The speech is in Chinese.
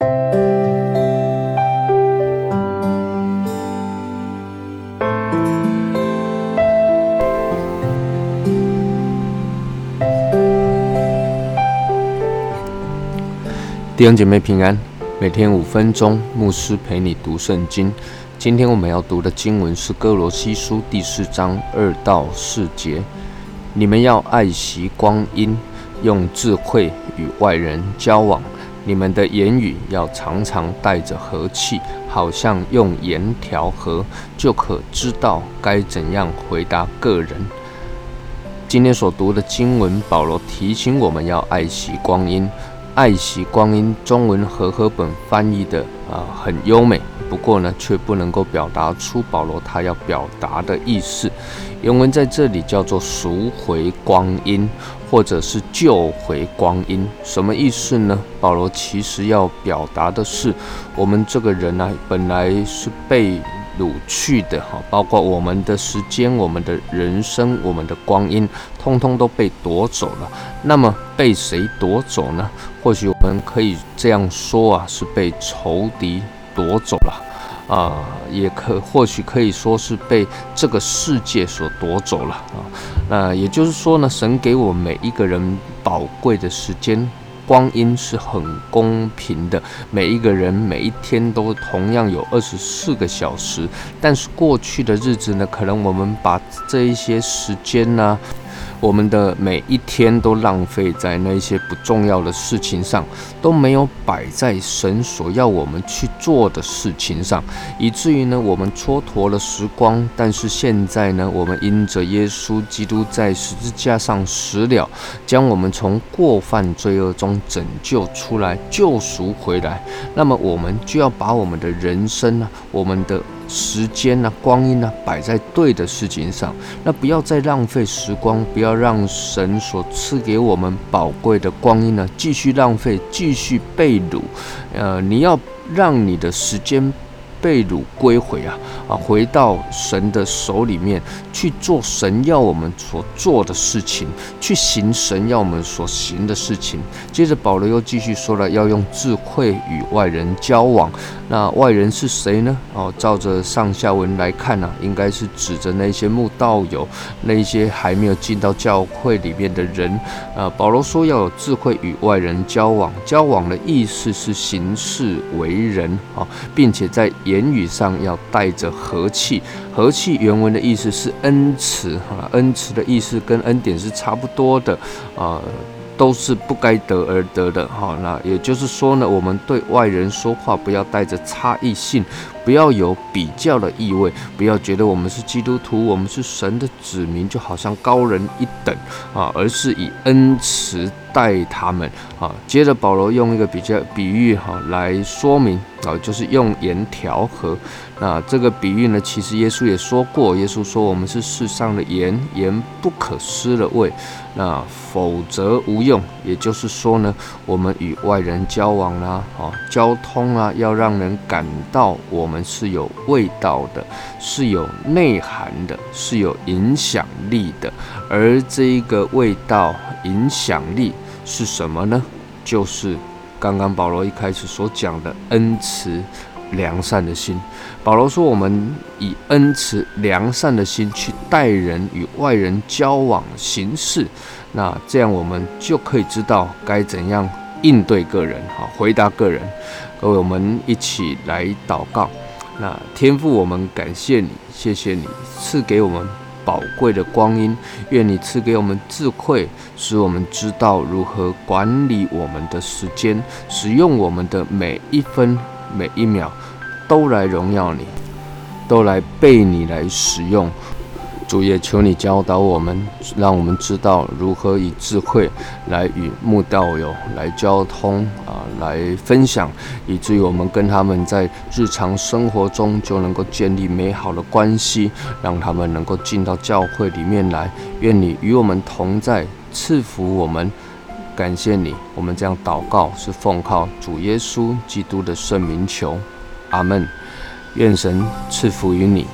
弟兄姐妹平安，每天五分钟，牧师陪你读圣经。今天我们要读的经文是哥罗西书第四章二到四节。你们要爱惜光阴，用智慧与外人交往。你们的言语要常常带着和气，好像用盐调和，就可知道该怎样回答个人。今天所读的经文，保罗提醒我们要爱惜光阴。爱惜光阴，中文和合本翻译的啊很优美，不过呢却不能够表达出保罗他要表达的意思。原文在这里叫做赎回光阴，或者是救回光阴，什么意思呢？保罗其实要表达的是，我们这个人呢本来是被。掳去的哈，包括我们的时间、我们的人生、我们的光阴，通通都被夺走了。那么被谁夺走呢？或许我们可以这样说啊，是被仇敌夺走了啊，也可或许可以说是被这个世界所夺走了啊。那也就是说呢，神给我每一个人宝贵的时间。光阴是很公平的，每一个人每一天都同样有二十四个小时。但是过去的日子呢，可能我们把这一些时间呢。我们的每一天都浪费在那些不重要的事情上，都没有摆在神所要我们去做的事情上，以至于呢，我们蹉跎了时光。但是现在呢，我们因着耶稣基督在十字架上死了，将我们从过犯罪恶中拯救出来，救赎回来，那么我们就要把我们的人生呢，我们的。时间呢，光阴呢，摆在对的事情上，那不要再浪费时光，不要让神所赐给我们宝贵的光阴呢，继续浪费，继续被掳。呃，你要让你的时间。被掳归回啊啊，回到神的手里面去做神要我们所做的事情，去行神要我们所行的事情。接着保罗又继续说了，要用智慧与外人交往。那外人是谁呢？哦，照着上下文来看呢，应该是指着那些慕道友，那些还没有进到教会里面的人。啊，保罗说要有智慧与外人交往，交往的意思是行事为人啊，并且在。言语上要带着和气，和气原文的意思是恩慈，哈，恩慈的意思跟恩典是差不多的，啊。都是不该得而得的哈，那也就是说呢，我们对外人说话不要带着差异性，不要有比较的意味，不要觉得我们是基督徒，我们是神的子民，就好像高人一等啊，而是以恩慈待他们啊。接着保罗用一个比较比喻哈来说明啊，就是用盐调和。那这个比喻呢，其实耶稣也说过，耶稣说我们是世上的盐，盐不可失了味，那否则无用。也就是说呢，我们与外人交往啦，啊，交通啊，要让人感到我我们是有味道的，是有内涵的，是有影响力的。而这一个味道、影响力是什么呢？就是刚刚保罗一开始所讲的恩慈。良善的心，保罗说：“我们以恩慈、良善的心去待人与外人交往行事，那这样我们就可以知道该怎样应对个人，哈，回答个人。各位，我们一起来祷告。那天父，我们感谢你，谢谢你赐给我们宝贵的光阴，愿你赐给我们智慧，使我们知道如何管理我们的时间，使用我们的每一分。”每一秒都来荣耀你，都来被你来使用。主也求你教导我们，让我们知道如何以智慧来与慕道友来交通啊，来分享，以至于我们跟他们在日常生活中就能够建立美好的关系，让他们能够进到教会里面来。愿你与我们同在，赐福我们。感谢你，我们这样祷告是奉靠主耶稣基督的圣名求，阿门。愿神赐福于你。